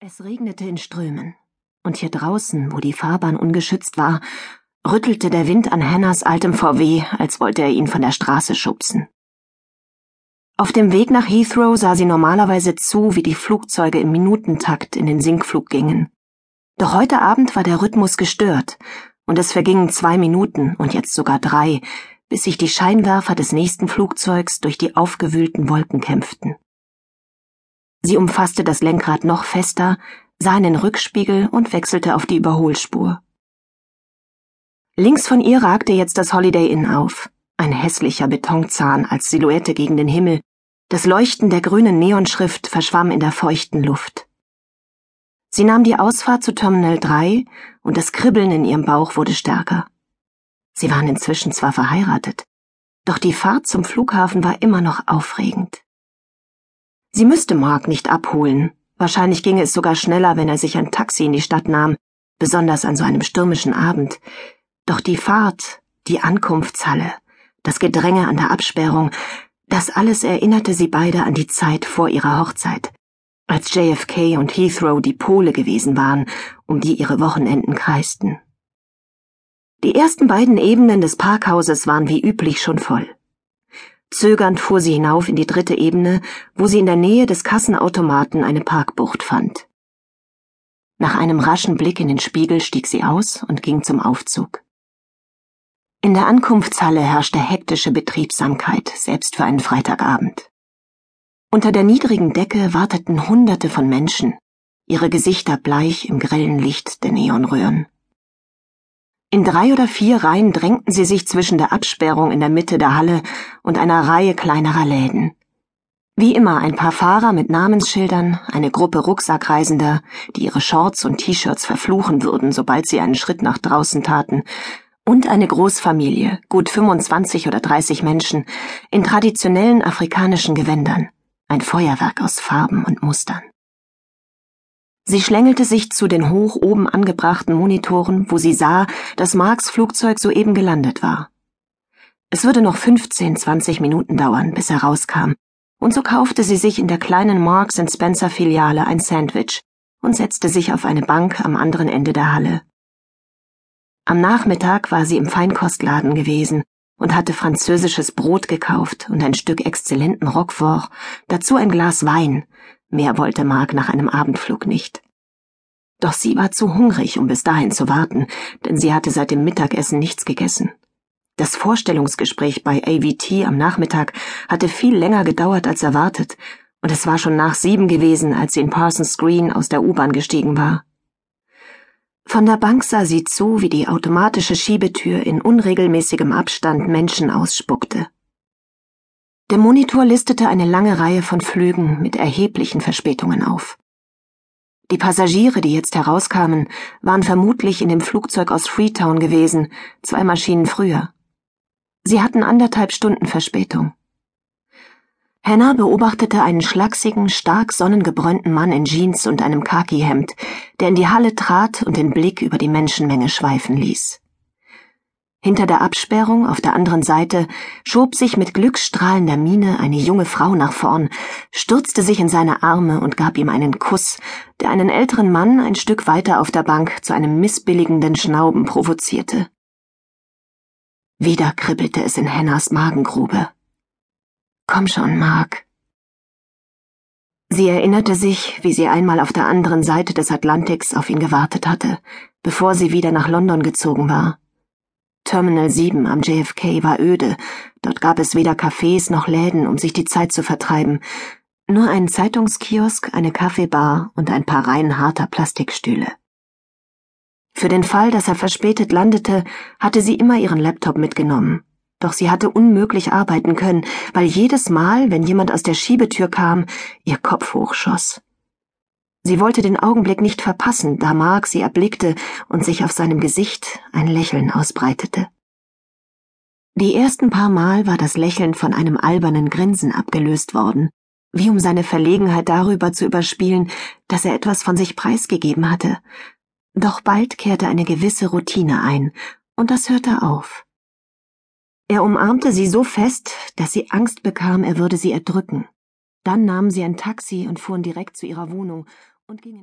Es regnete in Strömen, und hier draußen, wo die Fahrbahn ungeschützt war, rüttelte der Wind an Hannahs altem VW, als wollte er ihn von der Straße schubsen. Auf dem Weg nach Heathrow sah sie normalerweise zu, wie die Flugzeuge im Minutentakt in den Sinkflug gingen. Doch heute Abend war der Rhythmus gestört, und es vergingen zwei Minuten und jetzt sogar drei, bis sich die Scheinwerfer des nächsten Flugzeugs durch die aufgewühlten Wolken kämpften. Sie umfasste das Lenkrad noch fester, sah in den Rückspiegel und wechselte auf die Überholspur. Links von ihr ragte jetzt das Holiday Inn auf, ein hässlicher Betonzahn als Silhouette gegen den Himmel, das Leuchten der grünen Neonschrift verschwamm in der feuchten Luft. Sie nahm die Ausfahrt zu Terminal 3 und das Kribbeln in ihrem Bauch wurde stärker. Sie waren inzwischen zwar verheiratet, doch die Fahrt zum Flughafen war immer noch aufregend. Sie müsste Mark nicht abholen. Wahrscheinlich ginge es sogar schneller, wenn er sich ein Taxi in die Stadt nahm, besonders an so einem stürmischen Abend. Doch die Fahrt, die Ankunftshalle, das Gedränge an der Absperrung, das alles erinnerte sie beide an die Zeit vor ihrer Hochzeit, als JFK und Heathrow die Pole gewesen waren, um die ihre Wochenenden kreisten. Die ersten beiden Ebenen des Parkhauses waren wie üblich schon voll. Zögernd fuhr sie hinauf in die dritte Ebene, wo sie in der Nähe des Kassenautomaten eine Parkbucht fand. Nach einem raschen Blick in den Spiegel stieg sie aus und ging zum Aufzug. In der Ankunftshalle herrschte hektische Betriebsamkeit, selbst für einen Freitagabend. Unter der niedrigen Decke warteten Hunderte von Menschen, ihre Gesichter bleich im grellen Licht der Neonröhren. In drei oder vier Reihen drängten sie sich zwischen der Absperrung in der Mitte der Halle und einer Reihe kleinerer Läden. Wie immer ein paar Fahrer mit Namensschildern, eine Gruppe Rucksackreisender, die ihre Shorts und T-Shirts verfluchen würden, sobald sie einen Schritt nach draußen taten, und eine Großfamilie, gut 25 oder 30 Menschen, in traditionellen afrikanischen Gewändern, ein Feuerwerk aus Farben und Mustern. Sie schlängelte sich zu den hoch oben angebrachten Monitoren, wo sie sah, dass Marks Flugzeug soeben gelandet war. Es würde noch 15, 20 Minuten dauern, bis er rauskam, und so kaufte sie sich in der kleinen Marks Spencer Filiale ein Sandwich und setzte sich auf eine Bank am anderen Ende der Halle. Am Nachmittag war sie im Feinkostladen gewesen und hatte französisches Brot gekauft und ein Stück exzellenten Roquefort, dazu ein Glas Wein, Mehr wollte Mark nach einem Abendflug nicht. Doch sie war zu hungrig, um bis dahin zu warten, denn sie hatte seit dem Mittagessen nichts gegessen. Das Vorstellungsgespräch bei AVT am Nachmittag hatte viel länger gedauert als erwartet, und es war schon nach sieben gewesen, als sie in Parsons Green aus der U-Bahn gestiegen war. Von der Bank sah sie zu, wie die automatische Schiebetür in unregelmäßigem Abstand Menschen ausspuckte. Der Monitor listete eine lange Reihe von Flügen mit erheblichen Verspätungen auf. Die Passagiere, die jetzt herauskamen, waren vermutlich in dem Flugzeug aus Freetown gewesen, zwei Maschinen früher. Sie hatten anderthalb Stunden Verspätung. Hannah beobachtete einen schlachsigen, stark sonnengebräunten Mann in Jeans und einem Khakihemd, der in die Halle trat und den Blick über die Menschenmenge schweifen ließ. Hinter der Absperrung auf der anderen Seite schob sich mit glücksstrahlender Miene eine junge Frau nach vorn, stürzte sich in seine Arme und gab ihm einen Kuss, der einen älteren Mann ein Stück weiter auf der Bank zu einem missbilligenden Schnauben provozierte. Wieder kribbelte es in Hannahs Magengrube. Komm schon, Mark. Sie erinnerte sich, wie sie einmal auf der anderen Seite des Atlantiks auf ihn gewartet hatte, bevor sie wieder nach London gezogen war. Terminal 7 am JFK war öde, dort gab es weder Cafés noch Läden, um sich die Zeit zu vertreiben, nur einen Zeitungskiosk, eine Kaffeebar und ein paar Reihen harter Plastikstühle. Für den Fall, dass er verspätet landete, hatte sie immer ihren Laptop mitgenommen. Doch sie hatte unmöglich arbeiten können, weil jedes Mal, wenn jemand aus der Schiebetür kam, ihr Kopf hochschoss. Sie wollte den Augenblick nicht verpassen, da Mark sie erblickte und sich auf seinem Gesicht ein Lächeln ausbreitete. Die ersten paar Mal war das Lächeln von einem albernen Grinsen abgelöst worden, wie um seine Verlegenheit darüber zu überspielen, dass er etwas von sich preisgegeben hatte. Doch bald kehrte eine gewisse Routine ein, und das hörte auf. Er umarmte sie so fest, dass sie Angst bekam, er würde sie erdrücken. Dann nahmen sie ein Taxi und fuhren direkt zu ihrer Wohnung und gingen